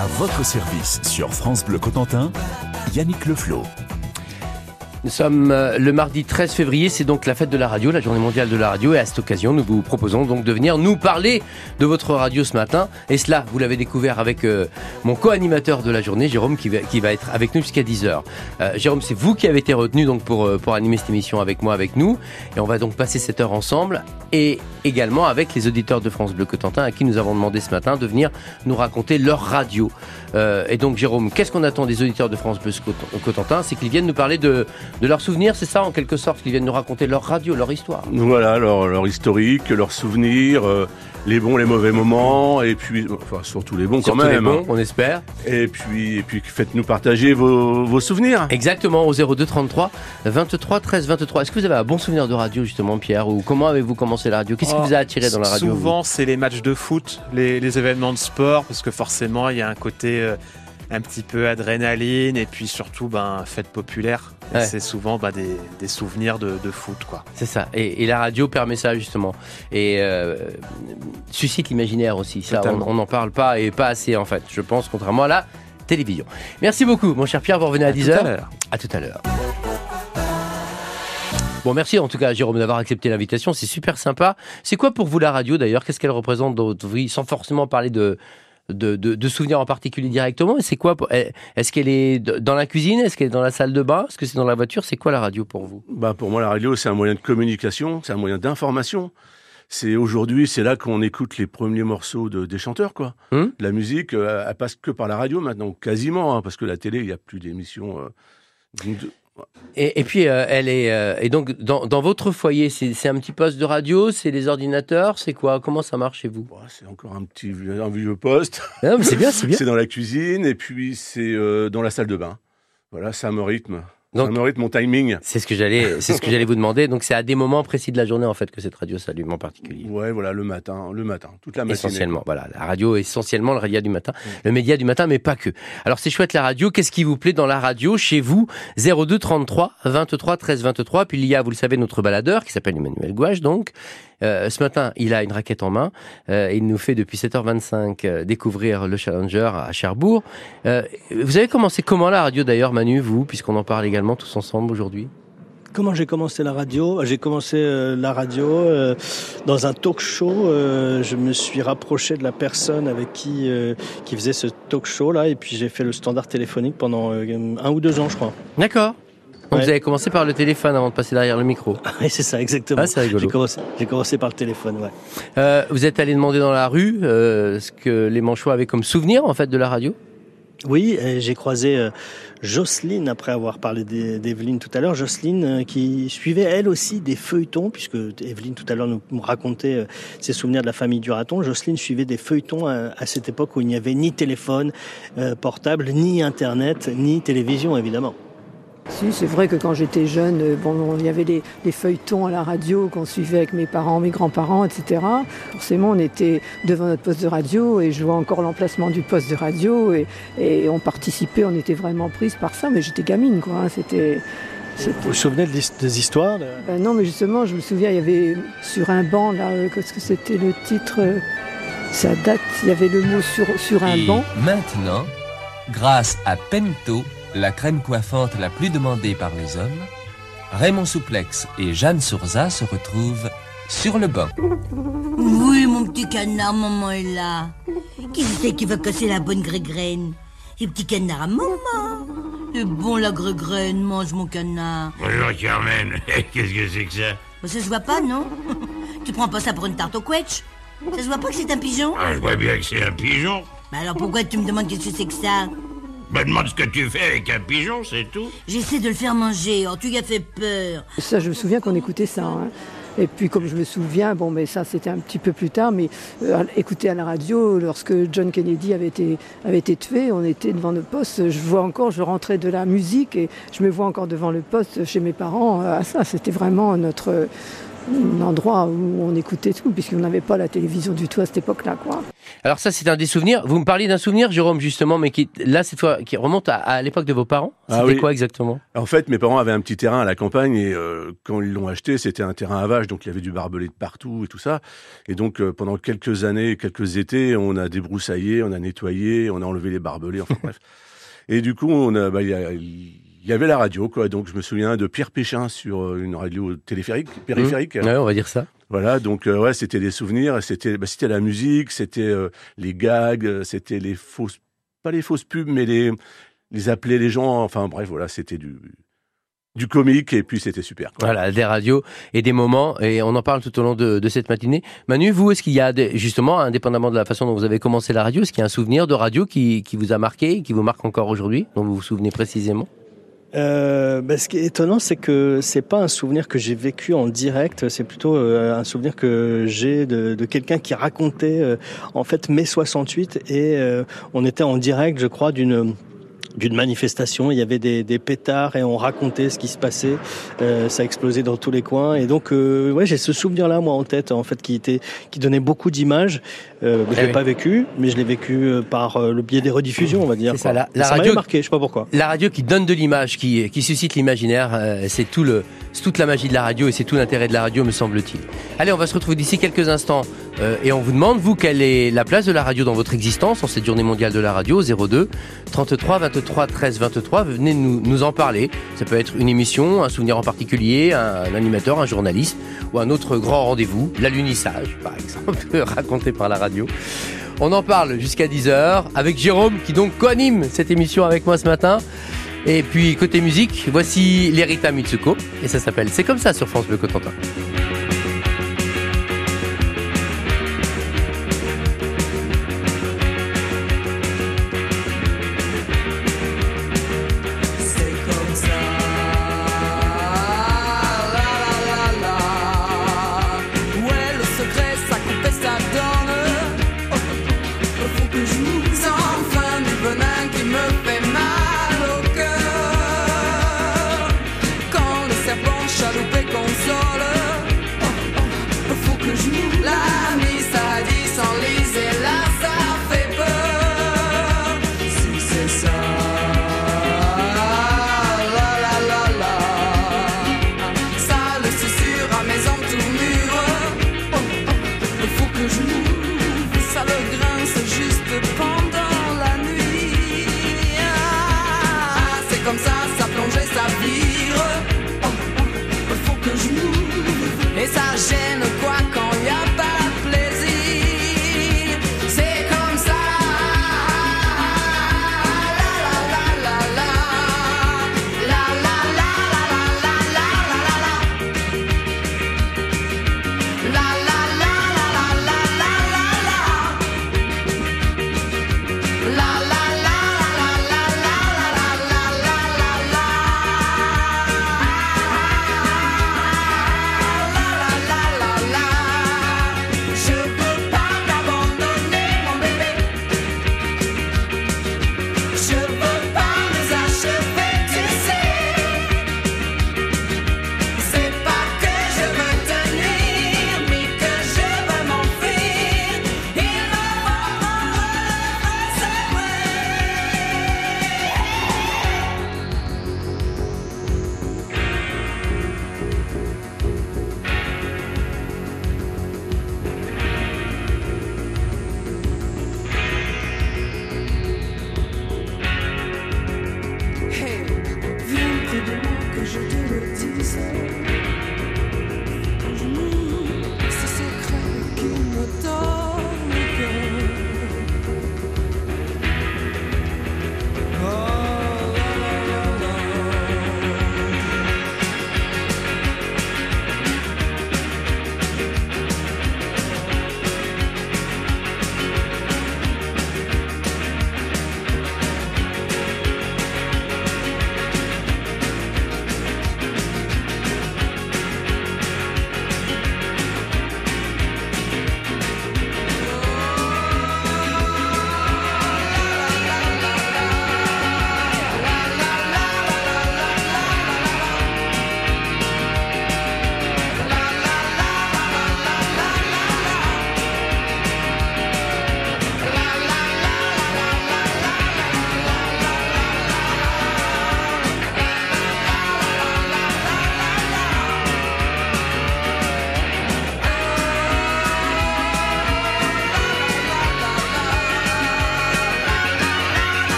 À votre service sur France Bleu Cotentin, Yannick Leflot. Nous sommes euh, le mardi 13 février, c'est donc la fête de la radio, la journée mondiale de la radio, et à cette occasion, nous vous proposons donc de venir nous parler de votre radio ce matin. Et cela, vous l'avez découvert avec euh, mon co-animateur de la journée, Jérôme, qui va, qui va être avec nous jusqu'à 10h. Euh, Jérôme, c'est vous qui avez été retenu donc pour, euh, pour animer cette émission avec moi, avec nous, et on va donc passer cette heure ensemble, et également avec les auditeurs de France Bleu Cotentin, à qui nous avons demandé ce matin de venir nous raconter leur radio. Euh, et donc, Jérôme, qu'est-ce qu'on attend des auditeurs de France Bleu Cotentin? C'est qu'ils viennent nous parler de, de leurs souvenirs, c'est ça en quelque sorte, qu'ils viennent nous raconter leur radio, leur histoire. Voilà, leur, leur historique, leurs souvenirs, euh, les bons, les mauvais moments, et puis, enfin, surtout les bons quand Surtout les même. bons, on espère. Et puis, et puis faites-nous partager vos, vos souvenirs. Exactement, au 02 33 23 13 23. Est-ce que vous avez un bon souvenir de radio, justement, Pierre? Ou comment avez-vous commencé la radio? Qu'est-ce qui Oh, vous a attiré dans la radio Souvent, c'est les matchs de foot, les, les événements de sport, parce que forcément, il y a un côté euh, un petit peu adrénaline, et puis surtout, ben, fête populaire. Ouais. C'est souvent ben, des, des souvenirs de, de foot, quoi. C'est ça. Et, et la radio permet ça, justement. Et euh, suscite l'imaginaire aussi. Ça, on Totalement. on n'en parle pas et pas assez, en fait. Je pense, contrairement à la télévision. Merci beaucoup, mon cher Pierre. Vous revenez à, À 10h. tout à l'heure. À tout à l'heure. Bon, merci en tout cas, Jérôme, d'avoir accepté l'invitation. C'est super sympa. C'est quoi pour vous la radio d'ailleurs? Qu'est-ce qu'elle représente dans votre vie? Sans forcément parler de, de, de- de souvenirs en particulier directement. Et c'est quoi Est-ce qu'elle est dans la cuisine? Est-ce qu'elle est dans la salle de bain? Est-ce que c'est dans la voiture? C'est quoi la radio pour vous? Bah, pour moi, la radio, c'est un moyen de communication, c'est un moyen d'information. C'est aujourd'hui, c'est là qu'on écoute les premiers morceaux de, des chanteurs, quoi. Hum la musique, euh, elle passe que par la radio maintenant, quasiment, hein, parce que la télé, il n'y a plus d'émissions. euh, Et, et puis, euh, elle est. euh, et donc, dans, dans votre foyer, c'est un petit poste de radio C'est les ordinateurs C'est quoi? Comment ça marche chez vous? C'est encore un petit un vieux poste. Mais c'est bien, c'est bien. C'est dans la cuisine et puis c'est euh, dans la salle de bain. Voilà, ça me rythme. Donc- rythme mon timing. C'est ce que j'allais, c'est ce que j'allais vous demander. Donc, c'est à des moments précis de la journée en fait que cette radio s'allume en particulier. Ouais, voilà, le matin, le matin, toute la matinée. Essentiellement, voilà, la radio essentiellement le média du matin, le média du matin, mais pas que. Alors c'est chouette la radio. Qu'est-ce qui vous plaît dans la radio chez vous? 02 33 23 13 23. Puis il y a, vous le savez, notre baladeur qui s'appelle Emmanuel Gouache. Donc Euh, ce matin, il a une raquette en main. Euh, il nous fait depuis 7h25 euh, découvrir le Challenger à Cherbourg. Euh, vous avez commencé comment la radio d'ailleurs, Manu, vous, puisqu'on en parle également tous ensemble aujourd'hui? Comment j'ai commencé la radio? J'ai commencé euh, la radio euh, dans un talk show. euh, je me suis rapproché de la personne avec qui euh, qui faisait ce talk show là, et puis j'ai fait le standard téléphonique pendant un ou deux ans, je crois. D'accord. Donc Ouais. vous avez commencé par le téléphone avant de passer derrière le micro. Oui, c'est ça, exactement. Ah, c'est rigolo. J'ai commencé, par le téléphone, ouais. Euh, vous êtes allé demander dans la rue euh, ce que les Manchois avaient comme souvenir en fait de la radio? Oui, et j'ai croisé euh, Jocelyne après avoir parlé d'E- d'Evelyne tout à l'heure. Jocelyne euh, qui suivait elle aussi des feuilletons, puisque Evelyne tout à l'heure nous, racontait euh, ses souvenirs de la famille Duraton. Jocelyne suivait des feuilletons à, à cette époque où il n'y avait ni téléphone euh, portable, ni internet, ni télévision évidemment. Si, c'est vrai que quand j'étais jeune, euh, bon, il y avait les, les feuilletons à la radio qu'on suivait avec mes parents, mes grands-parents, etc. Forcément, on était devant notre poste de radio et je vois encore l'emplacement du poste de radio et, et on participait, on était vraiment prise par ça, mais j'étais gamine, quoi. hein, C'était. Vous vous souvenez des histoires de- Ben non, mais justement, je me souviens, il y avait sur un banc, là, euh, qu'est-ce que c'était le titre euh, Ça date, il y avait le mot sur, sur un Et banc. maintenant, grâce à Pento, la crème coiffante la plus demandée par les hommes, Raymond Souplex et Jeanne Sourza se retrouvent sur le banc. Oui, mon petit canard, maman est là. Qui c'est qui va casser la bonne grégraine? Le petit canard à maman. C'est bon la grégraine, mange mon canard. Bonjour Carmen, qu'est-ce que c'est que ça? Ça se voit pas, non? Tu prends pas ça pour une tarte au quetch Ça se voit pas que c'est un pigeon? Ah, Je vois bien que c'est un pigeon. Bah alors pourquoi tu me demandes qu'est-ce que c'est que ça? Bah demande ce que tu fais avec un pigeon, c'est tout. J'essaie de le faire manger, oh tu y as fait peur. Ça, je me souviens qu'on écoutait ça. hein. Et puis, comme je me souviens, bon, mais ça, c'était un petit peu plus tard, mais euh, écouter à la radio, lorsque John Kennedy avait été, avait été tué, on était devant le poste. Je vois encore, je rentrais de la musique et je me vois encore devant le poste chez mes parents. euh, ça, c'était vraiment notre, un endroit où on écoutait tout, puisqu'on n'avait pas la télévision du tout à cette époque-là. quoi. Alors ça, c'est un des souvenirs. Vous me parliez d'un souvenir, Jérôme, justement, mais qui, là, cette fois, qui remonte à, à l'époque de vos parents. Ah C'était oui. quoi exactement? En fait, mes parents avaient un petit terrain à la campagne et euh, quand ils l'ont acheté, c'était un terrain à vaches, donc il y avait du barbelé de partout et tout ça. Et donc euh, pendant quelques années, quelques étés, on a débroussaillé, on a nettoyé, on a enlevé les barbelés, enfin bref. Et du coup, on a, bah, il y, a- il y avait la radio, quoi. Donc je me souviens de Pierre Péchin sur euh, une radio téléphérique, périphérique. Ouais, on va dire ça. Voilà, donc euh, ouais, c'était des souvenirs, c'était bah, c'était la musique, c'était euh, les gags, euh, c'était les fausses, pas les fausses pubs, mais les les appeler les gens. Enfin bref, voilà, c'était du du comique et puis c'était super. quoi. Voilà, des radios et des moments, et on en parle tout au long de, de cette matinée. Manu, vous, est-ce qu'il y a, des- justement, indépendamment de la façon dont vous avez commencé la radio, est-ce qu'il y a un souvenir de radio qui, qui vous a marqué, qui vous marque encore aujourd'hui, dont vous vous souvenez précisément? Euh, bah, ce qui est étonnant, c'est que c'est pas un souvenir que j'ai vécu en direct, c'est plutôt euh, un souvenir que j'ai de, quelqu'un qui racontait euh, en fait mai 68 et euh, on était en direct, je crois, d'une d'une manifestation, il y avait des, pétards et on racontait ce qui se passait. Ça explosait dans tous les coins et donc euh, ouais j'ai ce souvenir là moi en tête en fait qui était qui donnait beaucoup d'images. Euh, je Eh l'ai oui. pas vécu, mais je l'ai vécu euh, par euh, le biais des rediffusions on va dire. C'est ça, la- la ça radio- marqué, je sais pas pourquoi. La radio qui donne de l'image, qui, qui suscite l'imaginaire, euh, c'est tout le, c'est toute la magie de la radio et c'est tout l'intérêt de la radio, me semble-t-il. Allez, on va se retrouver d'ici quelques instants euh, et on vous demande, vous, quelle est la place de la radio dans votre existence en cette journée mondiale de la radio 02 33 23 13 23. Venez nous, nous en parler. Ça peut être une émission, un souvenir en particulier, un, un animateur, un journaliste ou un autre grand rendez-vous, l'alunissage, par exemple, raconté par la radio. On en parle jusqu'à 10h avec Jérôme qui donc co-anime cette émission avec moi ce matin. Et puis côté musique, voici l'Erita Mitsuko et ça s'appelle C'est comme ça sur France Bleu Cotentin.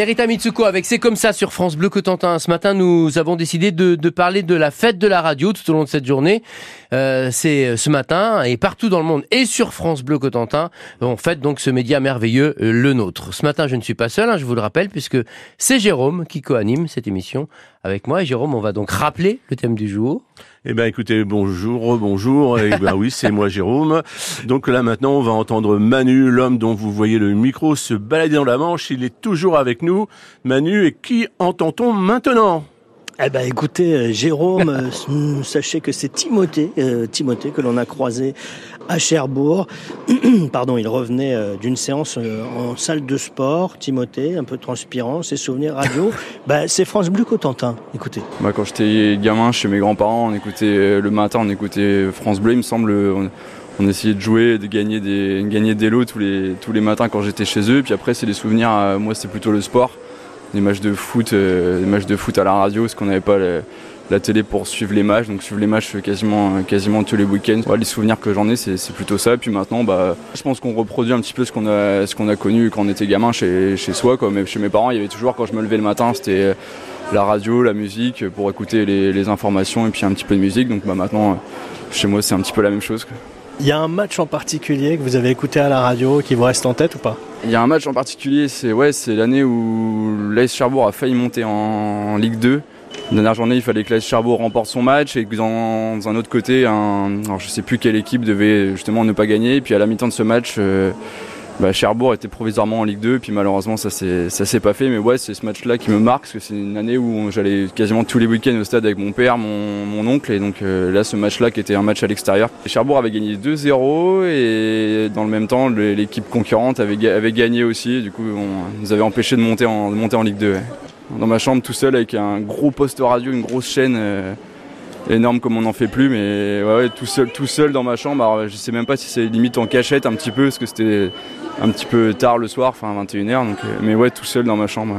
L'Erita Mitsuko avec C'est comme ça sur France Bleu Cotentin. Ce matin, nous avons décidé de, de parler de la fête de la radio tout au long de cette journée. Euh, c'est ce matin et partout dans le monde et sur France Bleu Cotentin, on fête donc ce média merveilleux, euh, le nôtre. Ce matin, je ne suis pas seul, hein, je vous le rappelle, puisque c'est Jérôme qui co-anime cette émission avec moi. Et Jérôme, on va donc rappeler le thème du jour. Eh ben écoutez, bonjour, bonjour. Eh ben oui, c'est moi Jérôme. Donc là maintenant, on va entendre Manu, l'homme dont vous voyez le micro se balader dans la Manche. Il est toujours avec nous. Manu, et qui entend-on maintenant? Eh ben, écoutez, euh, Jérôme, euh, sachez que c'est Timothée, euh, Timothée que l'on a croisé à Cherbourg. Pardon, il revenait euh, d'une séance euh, en salle de sport. Timothée, un peu transpirant, ses souvenirs radio. ben, c'est France Bleu Cotentin. Écoutez. Bah, quand j'étais gamin chez mes grands-parents, on écoutait euh, le matin, on écoutait France Bleu, il me semble. On, on essayait de jouer, de gagner des, gagner des lots tous les, tous les matins quand j'étais chez eux. Puis après, c'est des souvenirs. moi, c'était plutôt le sport, des matchs de foot, des matchs de foot à la radio, parce qu'on n'avait pas la télé pour suivre les matchs. Donc suivre les matchs quasiment, quasiment tous les week-ends. Ouais, les souvenirs que j'en ai, c'est plutôt ça. Puis maintenant, bah, je pense qu'on reproduit un petit peu ce qu'on a, ce qu'on a connu quand on était gamin chez, chez soi. Quoi. Mais chez mes parents, il y avait toujours, quand je me levais le matin, c'était la radio, la musique, pour écouter les, les informations et puis un petit peu de musique. Donc bah, maintenant, chez moi, c'est un petit peu la même chose. quoi. Il y a un match en particulier que vous avez écouté à la radio qui vous reste en tête ou pas? Il y a un match en particulier, c'est ouais, l'année où l'AS Cherbourg a failli monter en, en Ligue 2. La dernière journée, il fallait que l'AS Cherbourg remporte son match et que dans, un autre côté, alors je sais plus quelle équipe devait justement ne pas gagner. Et puis à la mi-temps de ce match, euh, bah, Cherbourg était provisoirement en Ligue 2. Et puis malheureusement, ça s'est ça s'est pas fait. Mais ouais, c'est ce match-là qui me marque parce que c'est une année où j'allais quasiment tous les week-ends au stade avec mon père, mon, oncle. Et donc euh, là, ce match-là qui était un match à l'extérieur. Cherbourg avait gagné 2-0 et dans le même temps, l'équipe concurrente avait, ga- avait gagné aussi. Du coup, on nous avait empêché de monter en, Ligue 2. ouais. Dans ma chambre, tout seul, avec un gros poste radio, une grosse chaîne. euh, énorme comme on n'en fait plus mais ouais, ouais, tout seul tout seul dans ma chambre alors je sais même pas si c'est limite en cachette un petit peu parce que c'était un petit peu tard le soir enfin 21h donc euh, mais ouais tout seul dans ma chambre.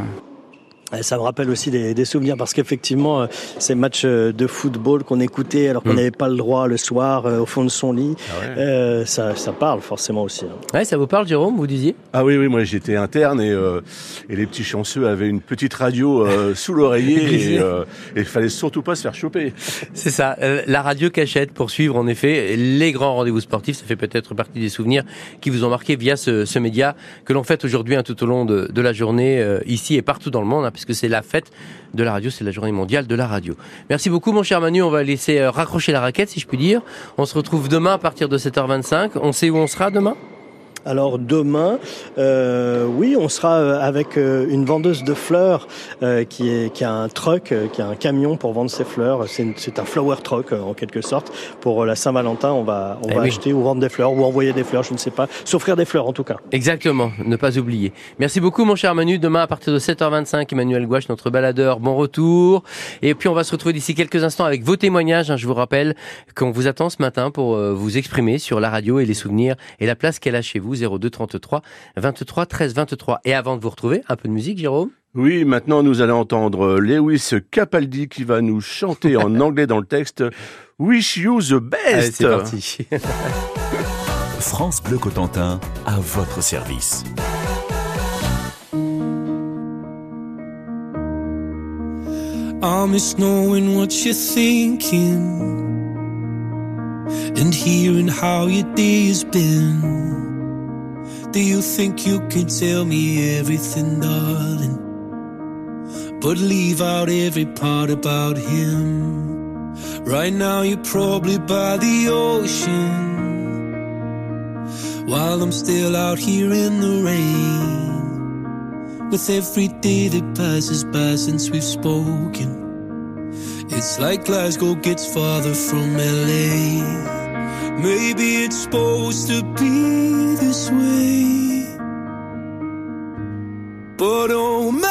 Ça me rappelle aussi des, des souvenirs parce qu'effectivement, euh, ces matchs euh, de football qu'on écoutait alors qu'on Mm. n'avait pas le droit le soir euh, au fond de son lit, euh, ça, ça parle forcément aussi. hein. Ouais, ça vous parle, Jérôme, vous disiez? Ah oui, oui, moi j'étais interne et, euh, et les petits chanceux avaient une petite radio euh, sous l'oreiller et euh, il fallait surtout pas se faire choper. C'est ça, euh, la radio cachette pour suivre en effet les grands rendez-vous sportifs. Ça fait peut-être partie des souvenirs qui vous ont marqué via ce, ce média que l'on fête aujourd'hui hein, tout au long de, de la journée euh, ici et partout dans le monde, hein, puisque c'est la fête de la radio, c'est la journée mondiale de la radio. Merci beaucoup mon cher Manu, on va laisser euh, raccrocher la raquette si je puis dire. On se retrouve demain à partir de 7h25. On sait où on sera demain? Alors demain, euh, oui, on sera euh, avec euh, une vendeuse de fleurs euh, qui, est, qui a un truck, qui a un camion pour vendre ses fleurs. C'est un flower truck en quelque sorte. Pour la Saint-Valentin, on va, on Eh va oui. acheter ou vendre des fleurs ou envoyer des fleurs, je ne sais pas. S'offrir des fleurs en tout cas. Exactement, ne pas oublier. Merci beaucoup mon cher Manu. Demain à partir de 7h25, Emmanuel Gouache, notre baladeur, bon retour. Et puis on va se retrouver d'ici quelques instants avec vos témoignages. hein. Je vous rappelle qu'on vous attend ce matin pour vous exprimer sur la radio et les souvenirs et la place qu'elle a chez vous, 02 33 23 13 23. Et avant de vous retrouver, un peu de musique Jérôme? Oui, maintenant nous allons entendre Lewis Capaldi qui va nous chanter en anglais dans le texte Wish you the best. C'est parti. France Bleu Cotentin, à votre service. I miss knowing what you're thinking and hearing how your day has been. Do you think you can tell me everything, darling? But leave out every part about him. Right now, you're probably by the ocean while I'm still out here in the rain. With every day that passes by since we've spoken, it's like Glasgow gets farther from LA. Maybe it's supposed to be this way. But oh my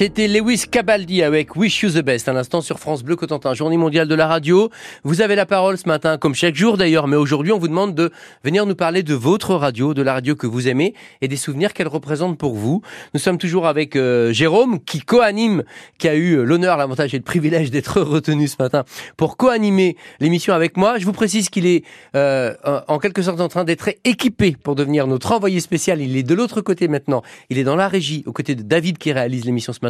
C'était Lewis Cabaldi avec Wish You the Best, à l'instant sur France Bleu Cotentin, journée mondiale de la radio. Vous avez la parole ce matin, comme chaque jour d'ailleurs, mais aujourd'hui on vous demande de venir nous parler de votre radio, de la radio que vous aimez et des souvenirs qu'elle représente pour vous. Nous sommes toujours avec euh, Jérôme qui co-anime, qui a eu l'honneur, l'avantage et le privilège d'être retenu ce matin pour co-animer l'émission avec moi. Je vous précise qu'il est euh, en quelque sorte en train d'être équipé pour devenir notre envoyé spécial. Il est de l'autre côté maintenant. Il est dans la régie, aux côtés de David qui réalise l'émission ce matin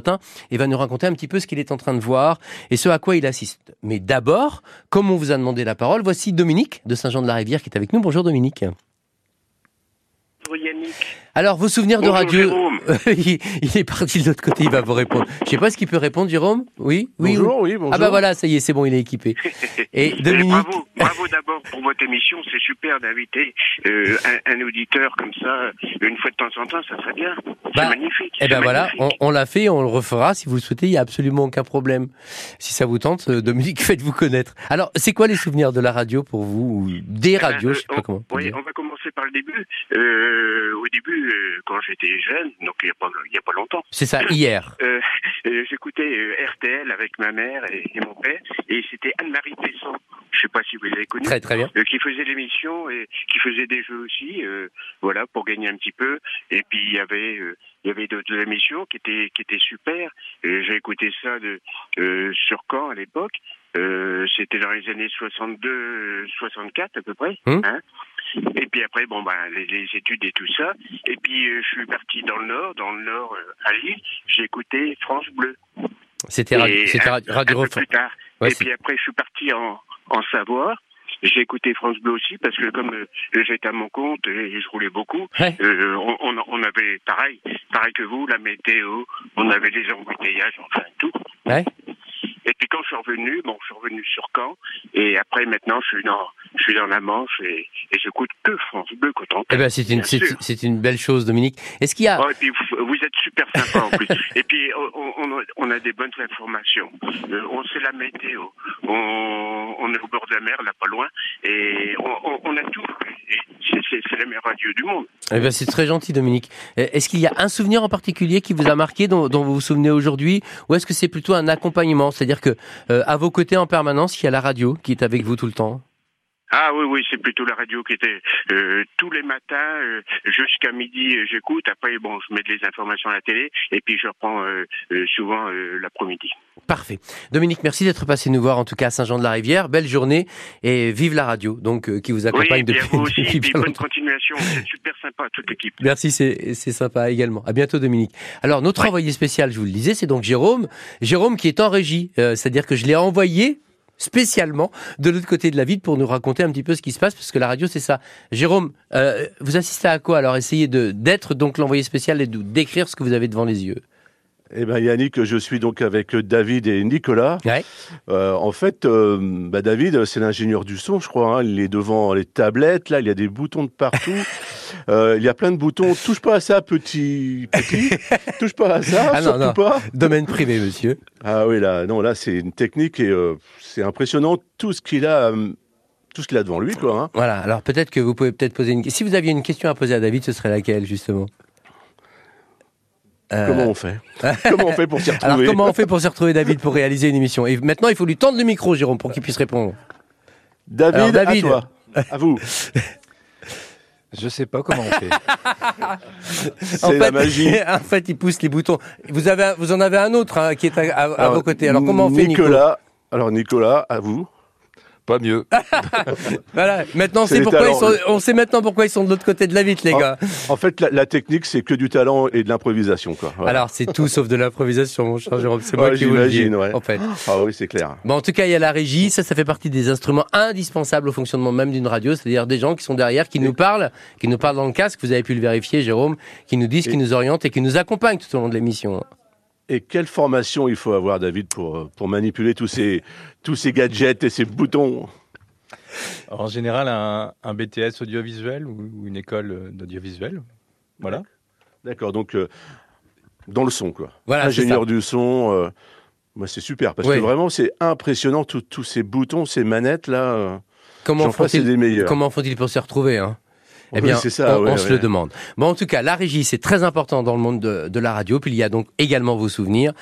et va nous raconter un petit peu ce qu'il est en train de voir et ce à quoi il assiste. Mais d'abord, comme on vous a demandé la parole, voici Dominique de Saint-Jean-de-la-Rivière qui est avec nous. Bonjour Dominique. Bonjour Yannick. Alors, vos souvenirs Bonjour, de radio, Jérôme. il, il est parti de l'autre côté, il va vous répondre. Je sais pas ce qu'il peut répondre, Jérôme Oui oui, Bonjour, oui, bonjour. Ah bah voilà, ça y est, c'est bon, il est équipé. Et Dominique, Bravo, bravo d'abord pour votre émission. C'est super d'inviter euh, un, un auditeur comme ça une fois de temps en temps. Ça serait bien. C'est Bah, magnifique. eh ben voilà, on, on l'a fait, on le refera si vous le souhaitez, il y a absolument aucun problème. Si ça vous tente, euh, Dominique, faites-vous connaître. Alors, c'est quoi les souvenirs de la radio pour vous ou des radios, Euh, je sais pas on- comment. oui, on va commencer par le début. Euh, au début, euh, quand j'étais jeune, donc il n'y a, pas- a longtemps. C'est ça, hier. Euh, euh, J'écoutais RTL avec ma mère et, et mon père, et c'était Anne-Marie Pesson. Je sais pas si vous l'avez connue. Très très bien. Qui faisait l'émission et qui faisait des jeux aussi, voilà, pour gagner un petit peu. Et puis il y avait, il y avait d'autres émissions qui étaient qui étaient super. J'ai écouté ça de euh, sur Caen à l'époque. Euh, C'était dans les années 62, euh, 64 à peu près. Hum. Hein et puis après, bon bah les, les études et tout ça. Et puis euh, je suis parti dans le Nord, dans le Nord euh, à Lille. J'ai écouté France Bleu. C'était radio, radio un peu plus tard. Ouais, et puis après, je suis parti en, en Savoie. J'ai écouté France Bleu aussi parce que comme euh, j'étais à mon compte et je roulais beaucoup, Ouais. euh, on, on, on avait pareil, pareil que vous, la météo, on avait les embouteillages, enfin tout. Ouais. Et puis quand je suis revenu, bon, je suis revenu sur Caen et après maintenant je suis dans, je suis dans la Manche et, et j'écoute que France Bleu Cotentin. Eh ben, c'est une, c'est, belle chose, Dominique. Est-ce qu'il y a, Oh, et puis vous, vous êtes super sympa en plus. Et puis on, on, on a des bonnes informations. Euh, on sait la météo. On, on est au bord de la mer, là pas loin, et on, a tout. C'est, la meilleure radio du monde. eh ben, c'est très gentil, Dominique. Est-ce qu'il y a un souvenir en particulier qui vous a marqué, dont, dont vous vous souvenez aujourd'hui, ou est-ce que c'est plutôt un accompagnement, c'est-à-dire euh, à vos côtés en permanence, il y a la radio qui est avec vous tout le temps. Ah oui, oui, c'est plutôt la radio qui était euh, tous les matins euh, jusqu'à midi. j'écoute. Après, bon, je mets les informations à la télé et puis je reprends souvent l'après-midi. Parfait. Dominique, merci d'être passé nous voir en tout cas à Saint-Jean-de-la-Rivière. Belle journée et vive la radio, donc euh, qui vous Oui, accompagne à depuis, vous aussi, depuis et bonne longtemps. continuation. C'est super sympa, toute l'équipe. Merci, c'est c'est sympa également. À bientôt, Dominique. Alors, notre envoyé spécial, je vous le disais, c'est donc Jérôme. Jérôme qui est en régie, euh, c'est-à-dire que je l'ai envoyé spécialement de l'autre côté de la ville pour nous raconter un petit peu ce qui se passe, parce que la radio, c'est ça. Jérôme, euh, vous assistez à quoi? Alors, essayez de d'être donc l'envoyé spécial et de décrire ce que vous avez devant les yeux. Eh ben Yannick, je suis donc avec David et Nicolas. Euh, en fait, euh, bah, David, c'est l'ingénieur du son, je crois. hein. Il est devant les tablettes, là, il y a des boutons de partout. Euh, il y a plein de boutons. Touche pas à ça, petit, petit. Touche pas à ça, Ah non, non. pas. Domaine privé, monsieur. Ah oui, là, non, là, c'est une technique et c'est impressionnant tout ce qu'il a, euh, tout ce qu'il a devant lui, quoi. hein. Voilà, alors peut-être que vous pouvez peut-être poser une Si vous aviez une question à poser à David, ce serait laquelle, justement? Euh, Comment on fait? Comment on fait pour s'y retrouver? Alors comment on fait pour s'y retrouver, David, pour réaliser une émission? Et maintenant, il faut lui tendre le micro, Jérôme, pour qu'il puisse répondre. David, Alors, David. à toi. À vous. Je sais pas comment on fait. En C'est la fait- magie. en fait, il pousse les boutons. Vous, avez, vous en avez un autre hein, qui est à, à- à Alors, vos côtés. Alors comment on fait, Nico? Nicolas. Alors Nicolas, à vous. Pas mieux. Voilà. Maintenant, C'est pourquoi ils sont, on sait maintenant pourquoi ils sont de l'autre côté de la vitre, les gars. En, fait, la, la technique, c'est que du talent et de l'improvisation, quoi. Alors, c'est tout sauf de l'improvisation, mon cher Jérôme. C'est moi Ouais, qui vous le dis. j'imagine, ouais. En fait. Ah oui, c'est clair. Bon, en tout cas, il y a la régie. Ça, ça fait partie des instruments indispensables au fonctionnement même d'une radio. C'est-à-dire des gens qui sont derrière, qui nous parlent, qui nous parlent dans le casque. Vous avez pu le vérifier, Jérôme, qui nous disent, qui nous orientent et qui nous accompagnent tout au long de l'émission. Et quelle formation il faut avoir, David, pour, euh, pour manipuler tous ces, tous ces gadgets et ces boutons? En général, un, un BTS audiovisuel ou, ou une école euh, d'audiovisuel. Voilà. D'accord, donc euh, dans le son, quoi. Voilà, c'est Ingénieur du son, euh, moi, c'est super, parce que vraiment, c'est impressionnant, tous ces boutons, ces manettes, là. euh, Comment font-ils font-ils pour s'y retrouver hein? Eh bien, ça, on, ouais, on se le demande. Bon, en tout cas, la régie, c'est très important dans le monde de, de la radio. Puis il y a donc également vos souvenirs.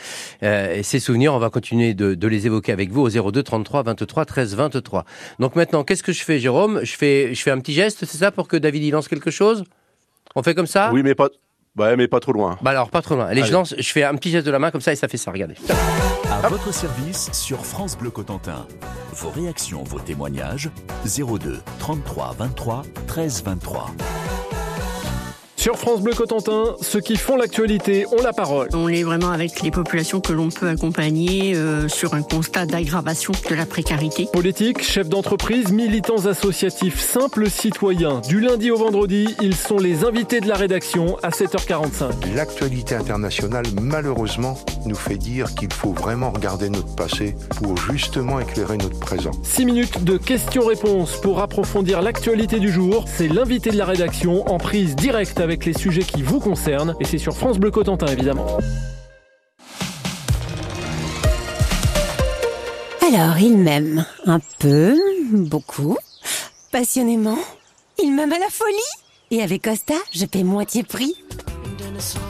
Euh, et ces souvenirs, on va continuer de, de les évoquer avec vous au 02 33 23 13 23. Donc maintenant, qu'est-ce que je fais, Jérôme? Je fais, je fais un petit geste, c'est ça, pour que David y lance quelque chose? On fait comme ça? Oui, mais pas, ouais, mais pas trop loin. Bah alors, pas trop loin. Allez, je Allez. lance, je fais un petit geste de la main comme ça et ça fait ça, regardez. À votre service sur France Bleu Cotentin. Vos réactions, vos témoignages 02 33 23 13 23. Sur France Bleu Cotentin, ceux qui font l'actualité ont la parole. On est vraiment avec les populations que l'on peut accompagner euh, sur un constat d'aggravation de la précarité. Politiques, chefs d'entreprise, militants associatifs, simples citoyens. Du lundi au vendredi, ils sont les invités de la rédaction à 7h45. L'actualité internationale, malheureusement, nous fait dire qu'il faut vraiment regarder notre passé pour justement éclairer notre présent. 6 minutes de questions-réponses pour approfondir l'actualité du jour. C'est l'invité de la rédaction en prise directe avec les sujets qui vous concernent. Et c'est sur France Bleu Cotentin, évidemment. Alors, il m'aime un peu, beaucoup, passionnément. Il m'aime à la folie. Et avec Costa, je paie moitié prix.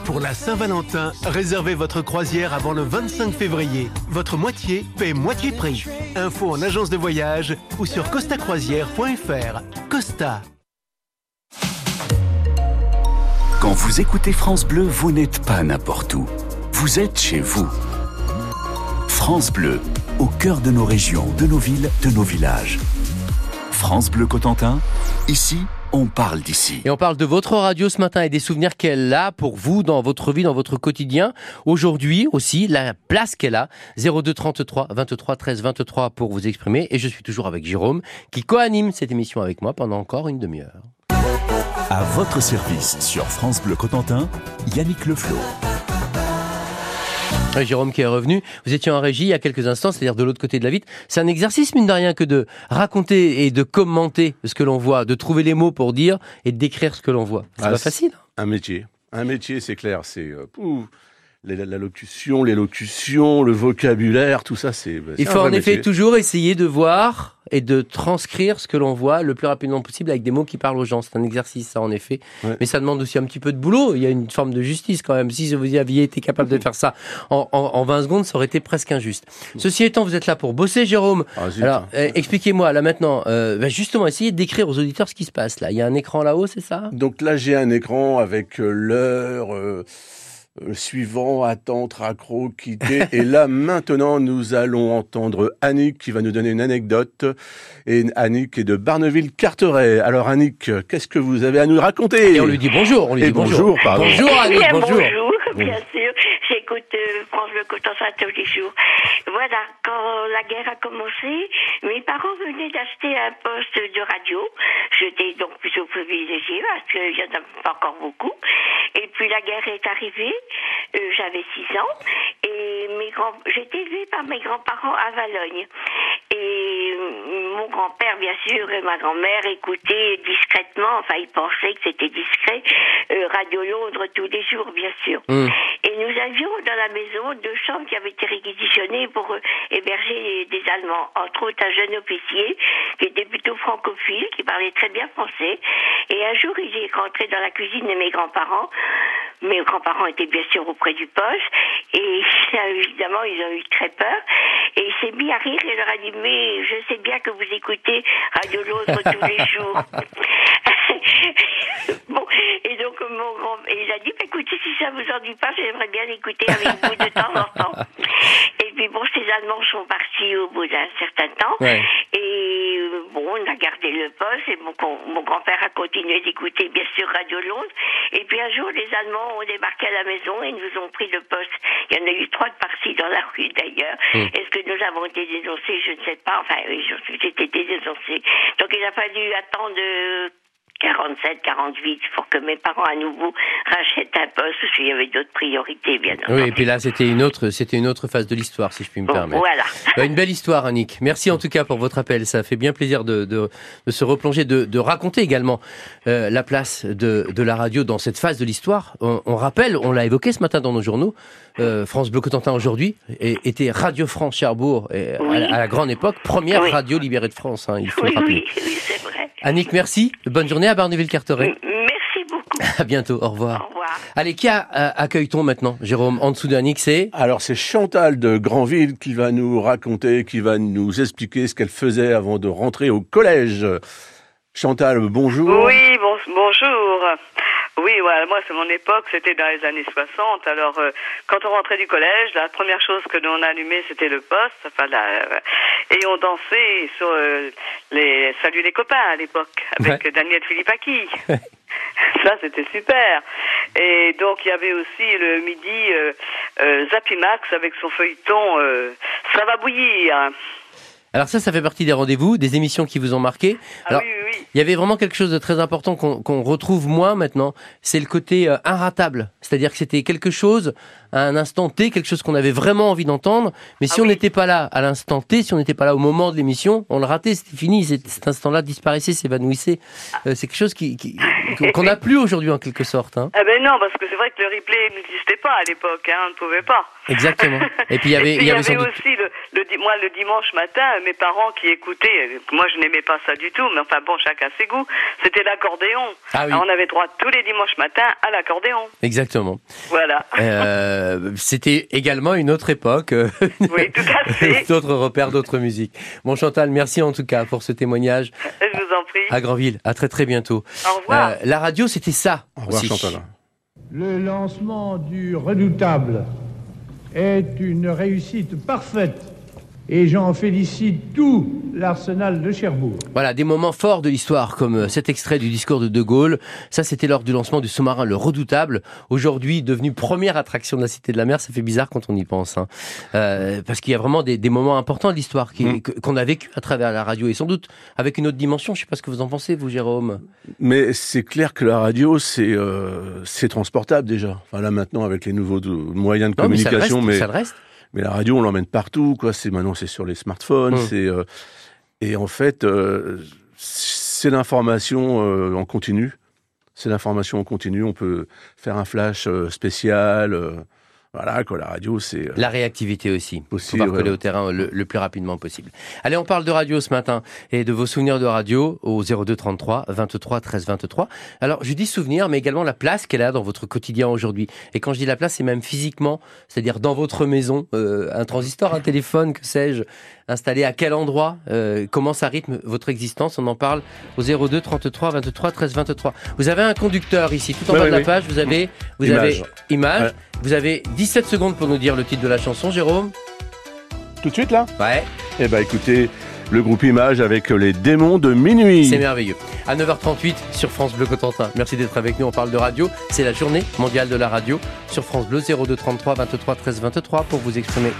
Pour la Saint-Valentin, réservez votre croisière avant le 25 février. Votre moitié paie moitié prix. Info en agence de voyage ou sur costacroisière.fr. Costa. Quand vous écoutez France Bleu, vous n'êtes pas n'importe où. Vous êtes chez vous. France Bleu, au cœur de nos régions, de nos villes, de nos villages. France Bleu Cotentin, ici, on parle d'ici. Et on parle de votre radio ce matin et des souvenirs qu'elle a pour vous dans votre vie, dans votre quotidien. Aujourd'hui aussi, la place qu'elle a. 02 33 23 13 23 pour vous exprimer. Et je suis toujours avec Jérôme qui co-anime cette émission avec moi pendant encore une demi-heure. À votre service sur France Bleu Cotentin, Yannick Leflot. Jérôme qui est revenu. Vous étiez en régie il y a quelques instants, c'est-à-dire de l'autre côté de la vitre. C'est un exercice, mine de rien, que de raconter et de commenter ce que l'on voit, de trouver les mots pour dire et de décrire ce que l'on voit. C'est Ah, pas facile. Un métier. Un métier, c'est clair. C'est euh, pouf, la, locution, l'élocution, le vocabulaire, tout ça, c'est. bah, Il faut en effet métier. toujours essayer de voir et de transcrire ce que l'on voit le plus rapidement possible avec des mots qui parlent aux gens. C'est un exercice, ça, en effet. Mais ça demande aussi un petit peu de boulot. Il y a une forme de justice quand même. Si vous aviez été capable de faire ça en, en- en 20 secondes, ça aurait été presque injuste. Ceci étant, vous êtes là pour bosser, Jérôme. Ah. Alors, euh, expliquez-moi, là maintenant, euh, bah, justement, essayez de décrire aux auditeurs ce qui se passe là. Il y a un écran là-haut, c'est ça? Donc là, j'ai un écran avec euh, l'heure, euh, suivant, attendre, accro, quitter. Et là, maintenant, nous allons entendre Annick qui va nous donner une anecdote. Et Annick est de Barneville-Carteret. Alors, Annick, qu'est-ce que vous avez à nous raconter? Et on lui dit bonjour, on lui Et dit bonjour. pardon. Bonjour Annick, bonjour. bien sûr. J'écoute euh, France Le Cotentin tous les jours. Voilà, quand la guerre a commencé, mes parents venaient d'acheter un poste de radio. J'étais donc plutôt privilégiée parce qu'il n'y en a pas encore beaucoup. Et puis la guerre est arrivée, euh, j'avais 6 ans, et mes grands, j'étais élevée par mes grands-parents à Valogne. Et euh, mon grand-père, bien sûr, et ma grand-mère écoutaient discrètement, enfin ils pensaient que c'était discret, euh, Radio Londres tous les jours, bien sûr. Et nous avions dans la maison deux chambres qui avaient été réquisitionnées pour euh, héberger des Allemands, entre autres un jeune officier qui était plutôt francophile, qui parlait très bien français. Et un jour, il est rentré dans la cuisine de mes grands-parents. Mes grands-parents étaient bien sûr auprès du poste et évidemment ils ont eu très peur et il s'est mis à rire et leur a dit mais je sais bien que vous écoutez Radio Londres tous les jours. bon et donc mon grand et il a dit bah, écoutez si ça vous ennuie pas j'aimerais bien l'écouter avec vous de temps en temps. Et puis bon ces Allemands sont partis au bout d'un certain temps Ouais. et euh, bon on a gardé le poste et mon, mon grand-père a continué d'écouter bien sûr Radio Londres et puis un jour les Allemands ont débarqué à la maison et nous ont pris le poste. Il y en a eu trois de partis dans la rue d'ailleurs. Mm. Est-ce que nous avons été dénoncés? Je ne sais pas. Enfin oui, été dénoncés. Donc il a fallu attendre euh, 47, 48 pour que mes parents à nouveau rachètent un poste parce qu'il y avait d'autres priorités bien entendu. Oui, et puis là, c'était une autre, c'était une autre phase de l'histoire, si je puis me permettre. voilà. Bah, une belle histoire, Annick. Merci en tout cas pour votre appel. Ça fait bien plaisir de, de, de se replonger, de, de raconter également euh, la place de, de la radio dans cette phase de l'histoire. On, on rappelle, on l'a évoqué ce matin dans nos journaux, euh, France Bleu Cotentin aujourd'hui était Radio France Cherbourg et à, la- à la grande époque, première Oui. radio libérée de France, hein, il faut Oui, le rappeler. oui, oui, c'est vrai. Annick, merci. Bonne journée à Barneville-Carteret. Merci beaucoup. À bientôt. Au revoir. Allez, qui a- euh, accueille-t-on maintenant, Jérôme En dessous d'Annick, c'est? Alors c'est Chantal de Granville qui va nous raconter, qui va nous expliquer ce qu'elle faisait avant de rentrer au collège. Chantal, bonjour. Oui, bon, bonjour. Oui, voilà, moi, c'est mon époque, c'était dans les années 60. Alors, euh, quand on rentrait du collège, la première chose que l'on allumait, c'était le poste. Enfin, la- euh, et on dansait sur euh, les Salut les copains à l'époque, avec Daniel Philippaki. Ça, c'était super. Et donc, il y avait aussi le midi euh, euh, Zappy Max avec son feuilleton Ça va bouillir. Alors ça, ça fait partie des rendez-vous, des émissions qui vous ont marqué. Alors, il y avait vraiment quelque chose de très important qu'on qu'on retrouve moins maintenant, c'est le côté euh, inratable. C'est-à-dire que c'était quelque chose à un instant T, quelque chose qu'on avait vraiment envie d'entendre, mais si on n'était pas là à l'instant T, si on n'était pas là au moment de l'émission, on le ratait, c'était fini, cet, instant-là disparaissait, s'évanouissait. Euh, c'est quelque chose qui qu'on n'a plus aujourd'hui en quelque sorte. hein. Eh ben non, parce que c'est vrai que le replay n'existait pas à l'époque, hein, on ne pouvait pas. Exactement. Et puis il y avait, y doute aussi, le, moi, le dimanche matin, mes parents qui écoutaient, moi je n'aimais pas ça du tout, mais enfin bon, chacun ses goûts, c'était l'accordéon. Ah oui. On avait droit tous les dimanches matins à l'accordéon. exactement. Voilà. Euh, c'était également une autre époque. euh, Oui, tout à fait. d'autres repères, d'autres musiques. Bon Chantal, merci en tout cas pour ce témoignage Je vous en prie. à Grandville. À très très bientôt. Au revoir. Euh, la radio, c'était ça. Au revoir, aussi. Chantal. Le lancement du redoutable est une réussite parfaite et j'en félicite tout l'arsenal de Cherbourg. Voilà, des moments forts de l'histoire, comme euh, cet extrait du discours de De Gaulle. Ça, c'était lors du lancement du sous-marin Le Redoutable, aujourd'hui devenu première attraction de la Cité de la Mer. Ça fait bizarre quand on y pense, hein. Euh, parce qu'il y a vraiment des, des moments importants de l'histoire qui- que- qu'on a vécu à travers la radio, et sans doute avec une autre dimension. Je sais pas ce que vous en pensez, vous, Jérôme. Mais c'est clair que la radio, c'est euh, c'est transportable déjà. Enfin là maintenant avec les nouveaux de- moyens de Non, mais ça le communication, reste, mais ça le reste. Mais la radio, on l'emmène partout. Quoi, c'est maintenant c'est sur les smartphones. Mm. C'est euh, et en fait euh, c'est l'information euh, en continu. C'est l'information en continu. On peut faire un flash spécial. Euh, voilà quoi, la radio, c'est euh, La réactivité aussi. Aussi, Faut ouais, au terrain le, le plus rapidement possible. Allez, on parle de radio ce matin et de vos souvenirs de radio au 02 33 23 13 23. Alors, je dis souvenirs, mais également la place qu'elle a dans votre quotidien aujourd'hui. Et quand je dis la place, c'est même physiquement, c'est-à-dire dans votre maison, euh, un transistor, un téléphone, que sais-je, installé à quel endroit euh, Comment ça rythme votre existence? On en parle au 02 33 23 13 23. Vous avez un conducteur ici, tout en bas de la page, vous avez, vous Image. avez image. Ouais. Vous avez 17 secondes pour nous dire le titre de la chanson, Jérôme. Tout de suite là? Ouais. Eh ben écoutez, le groupe Image avec les démons de minuit. C'est merveilleux. À 9h38 sur France Bleu Cotentin. Merci d'être avec nous. On parle de radio. C'est la journée mondiale de la radio sur France Bleu 02 33 23 13 23 pour vous exprimer.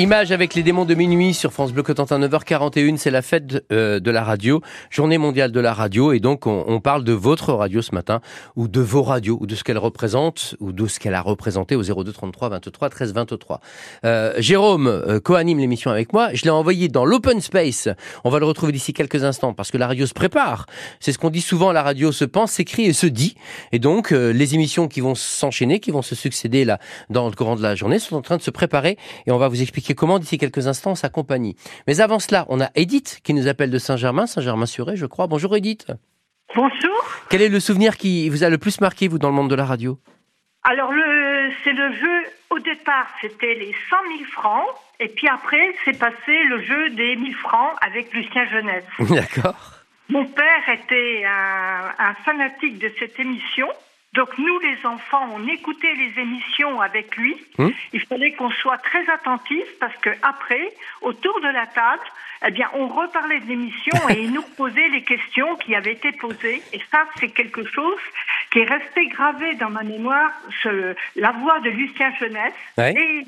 Image avec les démons de minuit sur France Bleu Cotentin 9h41, c'est la fête euh, de la radio, journée mondiale de la radio et donc on, on parle de votre radio ce matin ou de vos radios ou de ce qu'elle représente ou de ce qu'elle a représenté au 02 33 23 13 23. Euh, Jérôme euh, co-anime l'émission avec moi, je l'ai envoyé dans l'open space. On va le retrouver d'ici quelques instants parce que la radio se prépare. C'est ce qu'on dit souvent, la radio se pense, s'écrit et se dit. Et donc euh, les émissions qui vont s'enchaîner, qui vont se succéder là dans le courant de la journée sont en train de se préparer et on va vous expliquer comment d'ici quelques instants on s'accompagne. Mais avant cela, on a Edith qui nous appelle de Saint-Germain, Saint-Germain-sur-Aie, je crois. Bonjour Edith. Bonjour. Quel est le souvenir qui vous a le plus marqué, vous, dans le monde de la radio? Alors, le, c'est le jeu, au départ, c'était les 100 000 francs. Et puis après, c'est passé le jeu des 1000 francs avec Lucien Jeunesse. D'accord. Mon père était un, un fanatique de cette émission. Donc nous, les enfants, on écoutait les émissions avec lui. Hum Il fallait qu'on soit très attentifs parce que après, autour de la table, eh bien, on reparlait de l'émission et il nous posait les questions qui avaient été posées. Et ça, c'est quelque chose qui est resté gravé dans ma mémoire, ce- la voix de Lucien Jeunesse Ouais. et,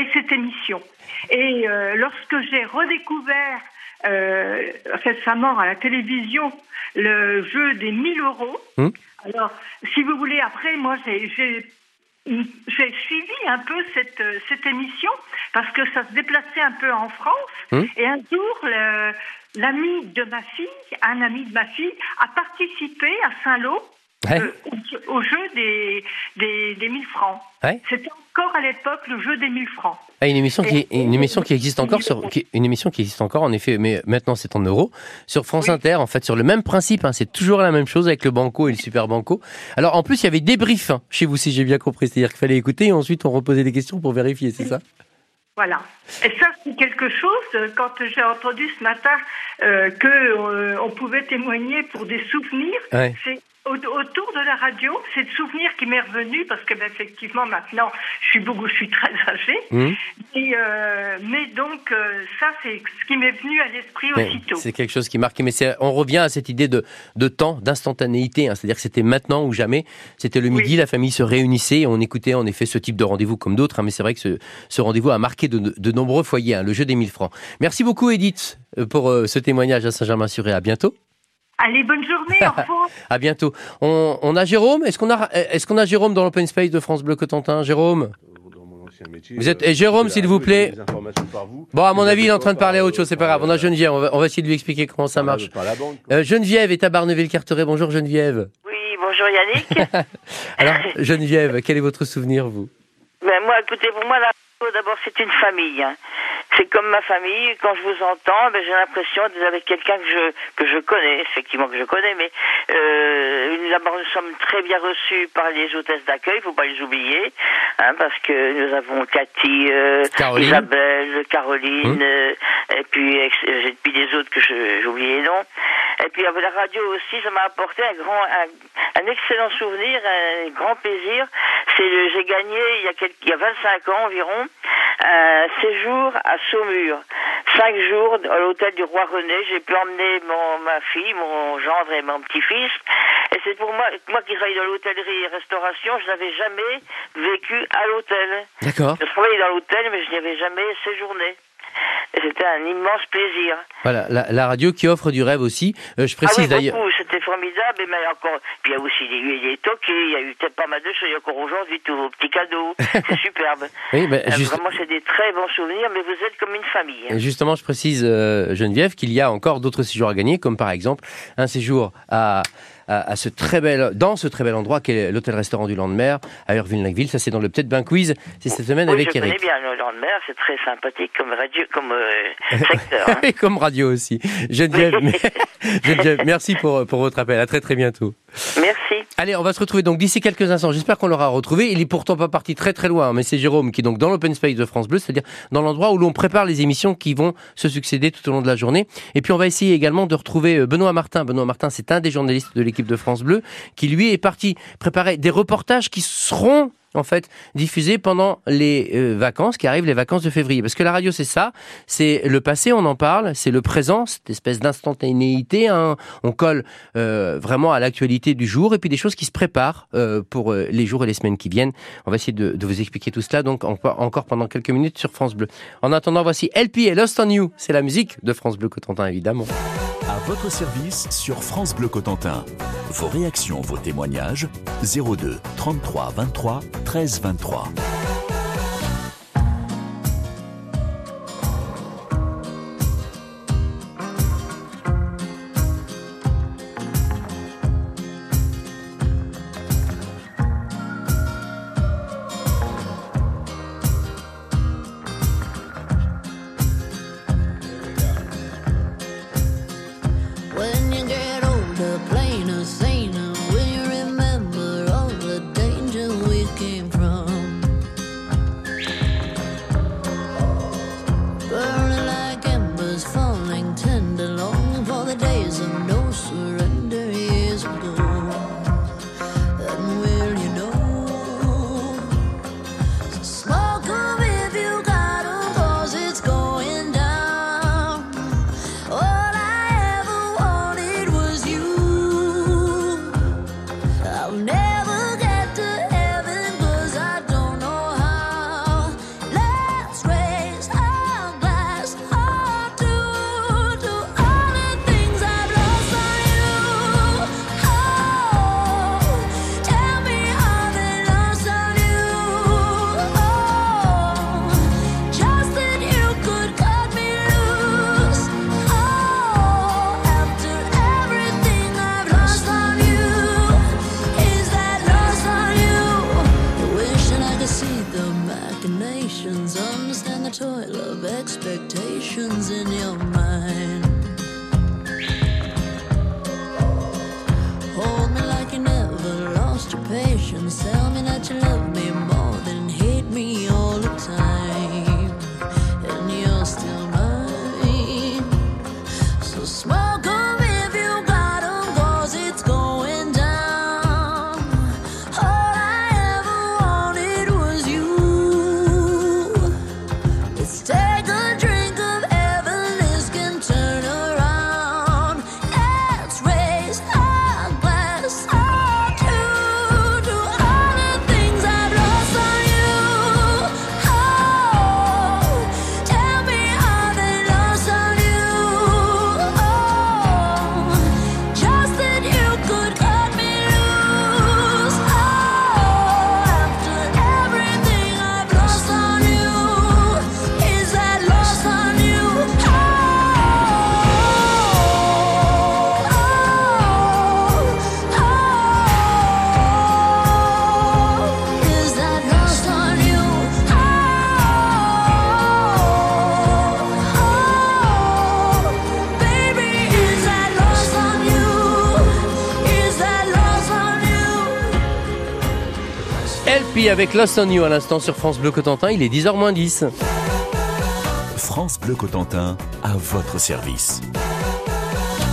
et cette émission. Et euh, lorsque j'ai redécouvert euh, récemment à la télévision le jeu des 1000 euros, Hum alors, si vous voulez, après, moi, j'ai- suivi un peu cette, euh, cette émission parce que ça se déplaçait un peu en France. Hum. Et un jour, l'ami de ma fille, un ami de ma fille, a participé à Saint-Lô Ouais. euh, au, au jeu des, des, des 1000 francs. Ouais. C'était encore à l'époque le jeu des 1000 francs. Ah, une émission qui, une émission qui existe encore sur, qui- une émission qui existe encore en effet, mais maintenant c'est en euros sur France Inter en fait sur le même principe. hein, c'est toujours la même chose avec le banco et le super banco. Alors en plus il y avait des briefs hein, chez vous si j'ai bien compris, c'est-à-dire qu'il fallait écouter et ensuite on reposait des questions pour vérifier, c'est ça? Voilà. Et ça, c'est quelque chose, quand j'ai entendu ce matin euh, que euh, on pouvait témoigner pour des souvenirs, Ouais. c'est autour de la radio, c'est le souvenir qui m'est revenu, parce que ben, effectivement, maintenant, je suis beaucoup, je suis très âgée. Et, euh, mais donc, euh, ça, c'est ce qui m'est venu à l'esprit aussitôt. C'est quelque chose qui marque, mais on revient à cette idée de, de temps, d'instantanéité, hein, c'est-à-dire que c'était maintenant ou jamais. C'était le midi, la famille se réunissait et on écoutait en effet ce type de rendez-vous comme d'autres, hein, mais c'est vrai que ce, ce rendez-vous a marqué de, de nombreux foyers, hein, le jeu des 1000 francs. Merci beaucoup Edith euh, pour euh, ce témoignage à Saint-Germain-sur-Ré. À bientôt. Allez, bonne journée, au revoir. À bientôt. On, on a Jérôme? Est-ce qu'on a, est-ce qu'on a Jérôme dans l'open space de France Bleu Cotentin? Jérôme? Vous êtes et Jérôme, s'il vous plaît. Bon, à mon avis, il est en train de parler à autre chose. C'est pas grave. On a Geneviève. On va, on va essayer de lui expliquer comment ça marche. Euh, Geneviève est à Barneville-Carteret. Bonjour Geneviève. Oui, bonjour Yannick. Alors Geneviève, quel est votre souvenir vous? Ben moi, écoutez, pour moi, la radio, d'abord, c'est une famille. C'est comme ma famille. Quand je vous entends, ben, j'ai l'impression d'être avec quelqu'un que je que je connais, effectivement que je connais, mais euh, d'abord, nous sommes très bien reçus par les hôtesses d'accueil, faut pas les oublier, hein, parce que nous avons Cathy, euh, Caroline. Isabelle, Caroline, Hum. euh, et puis ex- euh, et puis des autres que j'ai oublié les noms. Et puis la radio aussi, ça m'a apporté un grand, un, un excellent souvenir, un grand plaisir. C'est j'ai gagné il y a quelques, il y a 25 ans environ un séjour à Saumur, cinq jours à l'hôtel du roi René. J'ai pu emmener mon ma fille, mon gendre et mon petit-fils. Et c'est pour moi, moi qui travaille dans l'hôtellerie et restauration, je n'avais jamais vécu à l'hôtel. D'accord. Je travaillais dans l'hôtel, mais je n'y avais jamais séjourné. C'était un immense plaisir. Voilà, la, la radio qui offre du rêve aussi. Euh, je Ah précise oui, d'ailleurs. c'était formidable. Et mais encore, puis il y a aussi des, il y a des toqués, il y a eu peut-être pas mal de choses. Il y a encore aujourd'hui tous vos petits cadeaux. C'est superbe. Oui, ben, Euh, juste- Vraiment, c'est des très bons souvenirs, mais vous êtes comme une famille. hein. Justement, je précise, euh, Geneviève, qu'il y a encore d'autres séjours à gagner, comme par exemple un séjour à, à, à ce très bel, dans ce très bel endroit qu'est l'hôtel-restaurant du Landemer à Urville-Lacville. Ça, c'est dans le peut-être bain quiz. C'est cette semaine Oui, avec je connais Eric. bien le Land Mer, c'est très sympathique comme radio, comme euh, secteur. hein. Et comme radio aussi. Geneviève, merci pour, pour votre appel. À très très bientôt. Merci. Allez, on va se retrouver donc d'ici quelques instants. J'espère qu'on l'aura retrouvé. Il est pourtant pas parti très très loin, hein, mais c'est Jérôme qui est donc dans l'open space de France Bleu, c'est-à-dire dans l'endroit où l'on prépare les émissions qui vont se succéder tout au long de la journée. Et puis on va essayer également de retrouver euh, Benoît Martin. Benoît Martin, c'est un des journalistes de l'équipe de France Bleu qui lui est parti préparer des reportages qui seront en fait diffusés pendant les euh, vacances qui arrivent, les vacances de février. Parce que la radio, c'est ça, c'est le passé, on en parle, c'est le présent, cette espèce d'instantanéité. hein. On colle euh, vraiment à l'actualité du jour et puis des choses qui se préparent euh, pour les jours et les semaines qui viennent. On va essayer de, vous expliquer tout cela donc encore pendant quelques minutes sur France Bleu. En attendant, voici LP et Lost on You. C'est la musique de France Bleu Cotentin évidemment. À votre service sur France Bleu Cotentin. Vos réactions, vos témoignages 02 33 23 13 23. Avec Lost on à l'instant sur France Bleu Cotentin, il est 10h moins 10. France Bleu Cotentin, à votre service.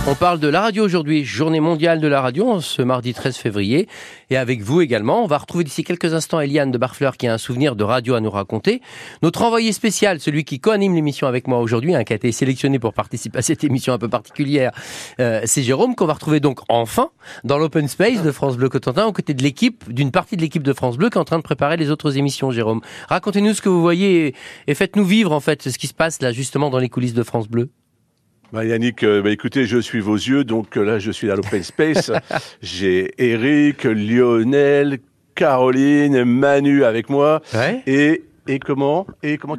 On parle de la radio aujourd'hui, journée mondiale de la radio, ce mardi 13 février. Et avec vous également, on va retrouver d'ici quelques instants Eliane de Barfleur qui a un souvenir de radio à nous raconter. Notre envoyé spécial, celui qui co-anime l'émission avec moi aujourd'hui, hein, qui a été sélectionné pour participer à cette émission un peu particulière, euh, c'est Jérôme qu'on va retrouver donc enfin dans l'open space de France Bleu Cotentin aux côtés de l'équipe, d'une partie de l'équipe de France Bleu qui est en train de préparer les autres émissions, Jérôme. Racontez-nous ce que vous voyez et, faites-nous vivre en fait ce qui se passe là justement dans les coulisses de France Bleu. Bah Yannick, euh, bah écoutez, je suis vos yeux, donc euh, là je suis à l'open space. J'ai Eric, Lionel, Caroline, Manu avec moi. Et, et comment? Et comment?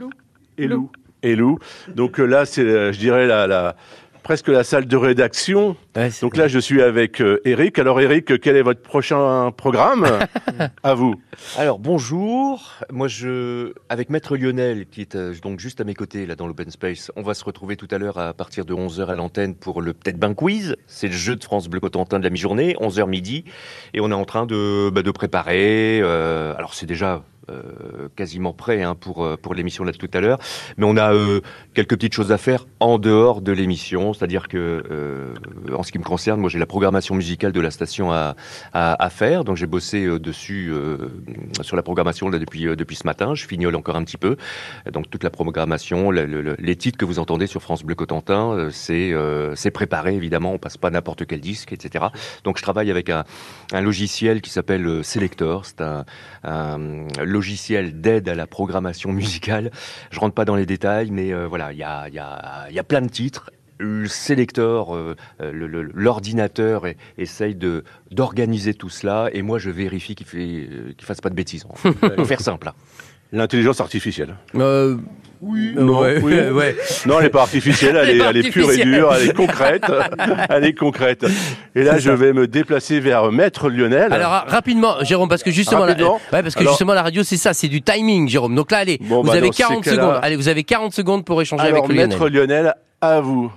Et Lou. Et Lou. Donc euh, là, c'est, je dirais, la, la, presque la salle de rédaction. Donc là, je suis avec euh, Eric. Alors Eric, quel est votre prochain programme À vous. Alors bonjour, moi je avec Maître Lionel qui est euh, donc juste à mes côtés là dans l'open space, on va se retrouver tout à l'heure à partir de 11h à l'antenne pour le peut-être bain quiz, c'est le jeu de France Bleu Cotentin de la mi-journée, 11h midi et on est en train de bah, de préparer euh, alors c'est déjà euh, quasiment prêt hein, pour euh, pour l'émission là tout à l'heure, mais on a euh, quelques petites choses à faire en dehors de l'émission, c'est-à-dire que euh, en ce qui me concerne, moi j'ai la programmation musicale de la station à à, à faire, donc j'ai bossé euh, dessus sur la programmation là depuis depuis ce matin, je fignole encore un petit peu, donc toute la programmation, le- le- le- les titres que vous entendez sur France Bleu Cotentin, c'est c'est préparé évidemment, on passe pas n'importe quel disque, etc. Donc je travaille avec un un logiciel qui s'appelle Selector, c'est un, un logiciel d'aide à la programmation musicale. Je rentre pas dans les détails, mais euh, voilà, il y a, il y, a, il y a plein de titres. Le Selector, euh, euh, l'ordinateur essaye de d'organiser tout cela, et moi je vérifie qu'il fait euh, qu'il fasse pas de bêtises. Pour faire simple. hein. L'intelligence artificielle. Euh, oui. Non, ouais, oui. ouais. non, elle n'est pas artificielle, elle, est elle pure et dure, elle est concrète. elle est concrète. Et là, je vais me déplacer vers Maître Lionel. Alors ra- rapidement, Jérôme, parce que justement, la, ouais, parce que Alors- justement la radio c'est ça, c'est du timing, Jérôme. Donc là, allez, vous bah, avez dans ces 40 cas-là- secondes. Allez, vous avez 40 secondes pour échanger Alors, avec Lionel. Maître Lionel, à vous.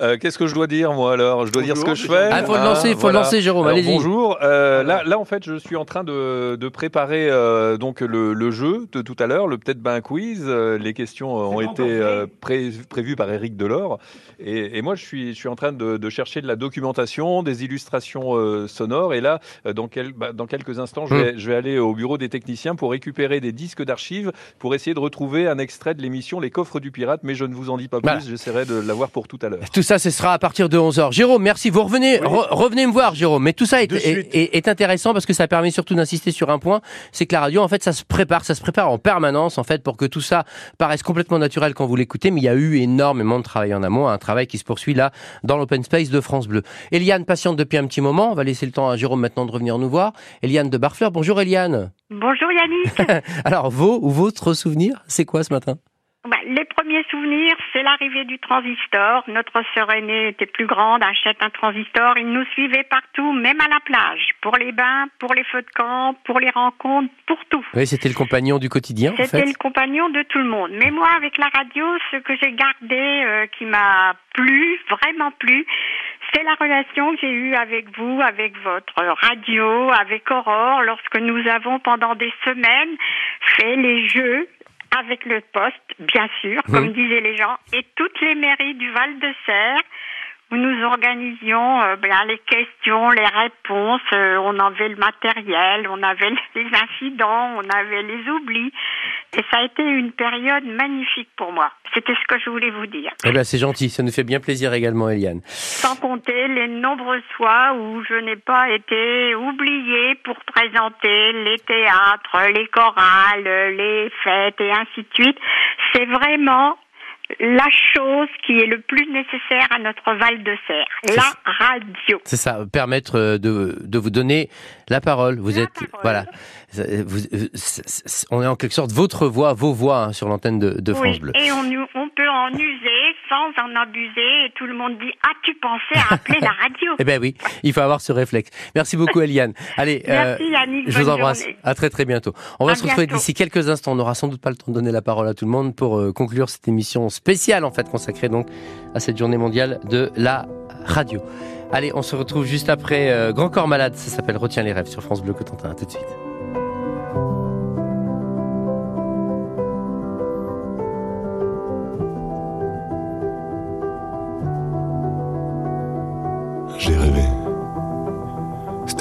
Euh, Qu'est-ce que je dois dire moi alors? Je dois dire ce que je fais? Ah, faut le lancer, faut le lancer, Jérôme, allez-y. Bonjour. Euh, là, là en fait, je suis en train de, de préparer euh, donc le, le jeu de tout à l'heure, le peut-être ben quiz. Les questions ont été euh, pré- prévues par Eric Delors, et, et moi je suis je suis en train de, de chercher de la documentation, des illustrations euh, sonores. Et là, dans quel, bah, dans quelques instants, je vais, Hmm. je vais aller au bureau des techniciens pour récupérer des disques d'archives pour essayer de retrouver un extrait de l'émission Les coffres du pirate. Mais je ne vous en dis pas plus. Voilà. J'essaierai de l'avoir pour tout à l'heure. Ça, ce sera à partir de 11h. Jérôme, merci. Vous revenez, re- revenez me voir, Jérôme. Mais tout ça est, est, est- est intéressant parce que ça permet surtout d'insister sur un point, c'est que la radio, en fait, ça se prépare, ça se prépare en permanence, en fait, pour que tout ça paraisse complètement naturel quand vous l'écoutez. Mais il y a eu énormément de travail en amont, un travail qui se poursuit là dans l'open space de France Bleu. Eliane patiente depuis un petit moment. On va laisser le temps à Jérôme maintenant de revenir nous voir. Eliane de Barfleur. Bonjour, Eliane. Bonjour Yannick. Alors, vos ou votre souvenir, c'est quoi ce matin? Les premiers souvenirs, c'est l'arrivée du transistor. Notre sœur aînée était plus grande, achète un transistor. Il nous suivait partout, même à la plage, pour les bains, pour les feux de camp, pour les rencontres, pour tout. Oui, c'était le compagnon du quotidien, en C'était fait. le compagnon de tout le monde. Mais moi, avec la radio, ce que j'ai gardé, euh, qui m'a plu, vraiment plu, c'est la relation que j'ai eue avec vous, avec votre radio, avec Aurore, lorsque nous avons pendant des semaines fait les jeux avec le poste, bien sûr, comme Mhm. disaient les gens, et toutes les mairies du Val de Serre, où nous organisions euh, bien, les questions, les réponses. euh, on avait le matériel, on avait les incidents, on avait les oublis. Et ça a été une période magnifique pour moi. C'était ce que je voulais vous dire. Eh ben, c'est gentil, ça nous fait bien plaisir également, Eliane. Sans compter les nombreuses fois où je n'ai pas été oubliée pour présenter les théâtres, les chorales, les fêtes et ainsi de suite. C'est vraiment la chose qui est le plus nécessaire à notre Val de Serre, la radio. C'est ça, permettre euh, de, de vous donner la parole. Vous êtes, voilà, vous- euh, on est en quelque sorte votre voix, vos voix hein, sur l'antenne de, de France Bleu. et on peut en user sans en abuser et tout le monde dit As-tu pensé à appeler la radio Eh ben oui, il faut avoir ce réflexe. Merci beaucoup, Eliane. Allez, euh, Merci, Yannick, je vous embrasse. journée. À très très bientôt. On va À se retrouver d'ici quelques instants. On n'aura sans doute pas le temps de donner la parole à tout le monde pour euh, conclure cette émission spéciale en fait consacrée donc à cette journée mondiale de la radio. Allez, on se retrouve juste après euh, Grand Corps Malade. Ça s'appelle Retiens les rêves sur France Bleu Cotentin. À tout de suite.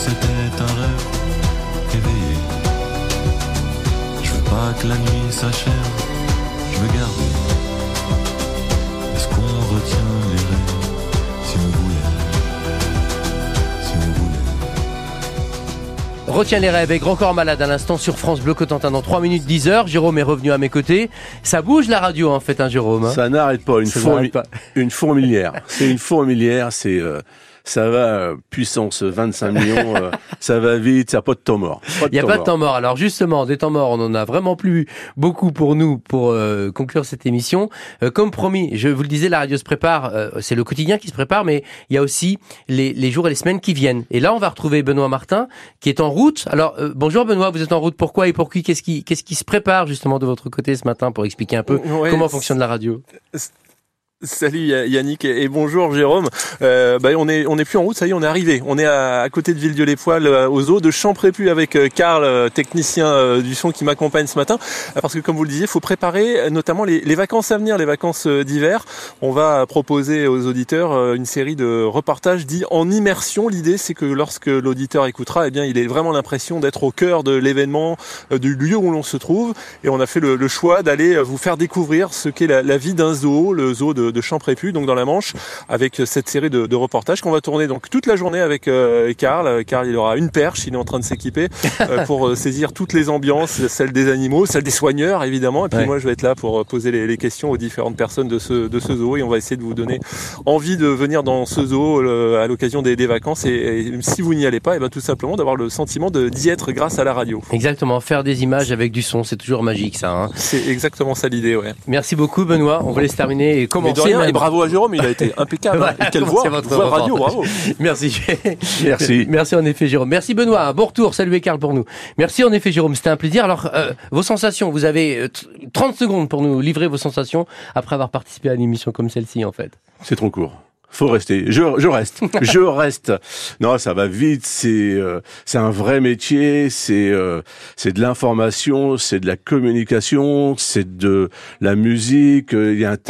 C'était un rêve éveillé Je veux pas que la nuit s'achève, je veux garder. Est-ce qu'on retient les rêves si on voulait Si on voulait? Retiens les rêves et Grand Corps Malade à l'instant sur France Bleu Cotentin dans 3 minutes 10 heures. Jérôme est revenu à mes côtés. Ça bouge la radio en fait, hein, Jérôme. hein? Ça n'arrête pas, une, fourmi- pas. une fourmilière. C'est une fourmilière, c'est euh, ça va euh, puissance 25 millions, euh, ça va vite, ça n'a pas de temps mort. Il n'y a pas de temps mort. Alors justement, des temps morts, on en a vraiment plus beaucoup pour nous pour euh, conclure cette émission. Euh, comme promis, je vous le disais, la radio se prépare. euh, c'est le quotidien qui se prépare, mais il y a aussi les, les jours et les semaines qui viennent. Et là, on va retrouver Benoît Martin qui est en route. Alors euh, bonjour Benoît, vous êtes en route. Pourquoi et pour qui? Qu'est-ce qui qu'est-ce qui se prépare justement de votre côté ce matin pour expliquer un peu Ouais, comment fonctionne la radio? Salut Ya- Yannick et bonjour Jérôme. Euh, bah, on est on est plus en route, ça y est, on est arrivé. On est à, côté de Villedieu-les-Poils, euh, aux eaux de Champrépu avec euh, Karl, technicien du son qui m'accompagne ce matin. Parce que comme vous le disiez, il faut préparer notamment les, vacances à venir, les vacances d'hiver. On va proposer aux auditeurs une série de reportages dits en immersion. L'idée, c'est que lorsque l'auditeur écoutera, eh bien, il ait vraiment l'impression d'être au cœur de l'événement, du lieu où l'on se trouve. Et on a fait le, choix d'aller vous faire découvrir ce qu'est la vie d'un zoo, le zoo de de, de Champrépu, donc dans la Manche, avec cette série de, de reportages qu'on va tourner donc toute la journée avec euh, Karl. Karl, il aura une perche, il est en train de s'équiper euh, pour euh, saisir toutes les ambiances, celles des animaux, celles des soigneurs évidemment. Et puis Ouais. moi, je vais être là pour euh, poser les, les questions aux différentes personnes de ce, de ce zoo et on va essayer de vous donner envie de venir dans ce zoo euh, à l'occasion des, des vacances. Et, et si vous n'y allez pas, et ben tout simplement d'avoir le sentiment d'y être grâce à la radio. Exactement, faire des images avec du son, c'est toujours magique ça. hein. C'est exactement ça l'idée, ouais. Merci beaucoup Benoît, on va laisser terminer et Mais commencer. De rien, même. et bravo à Jérôme, il a été impeccable. Voilà, Et quelle c'est voix, votre voix radio, bravo. Merci. Merci. Merci en effet Jérôme. Merci Benoît, un bon retour. Saluez Karl pour nous. Merci en effet Jérôme, c'était un plaisir. Alors, euh, vos sensations, vous avez euh, t- 30 secondes pour nous livrer vos sensations après avoir participé à une émission comme celle-ci en fait. C'est trop court. Faut rester. Je, je reste. je reste. Non, ça va vite. C'est euh, c'est un vrai métier. C'est euh, c'est de l'information. C'est de la communication. C'est de la musique. euh, Il y a un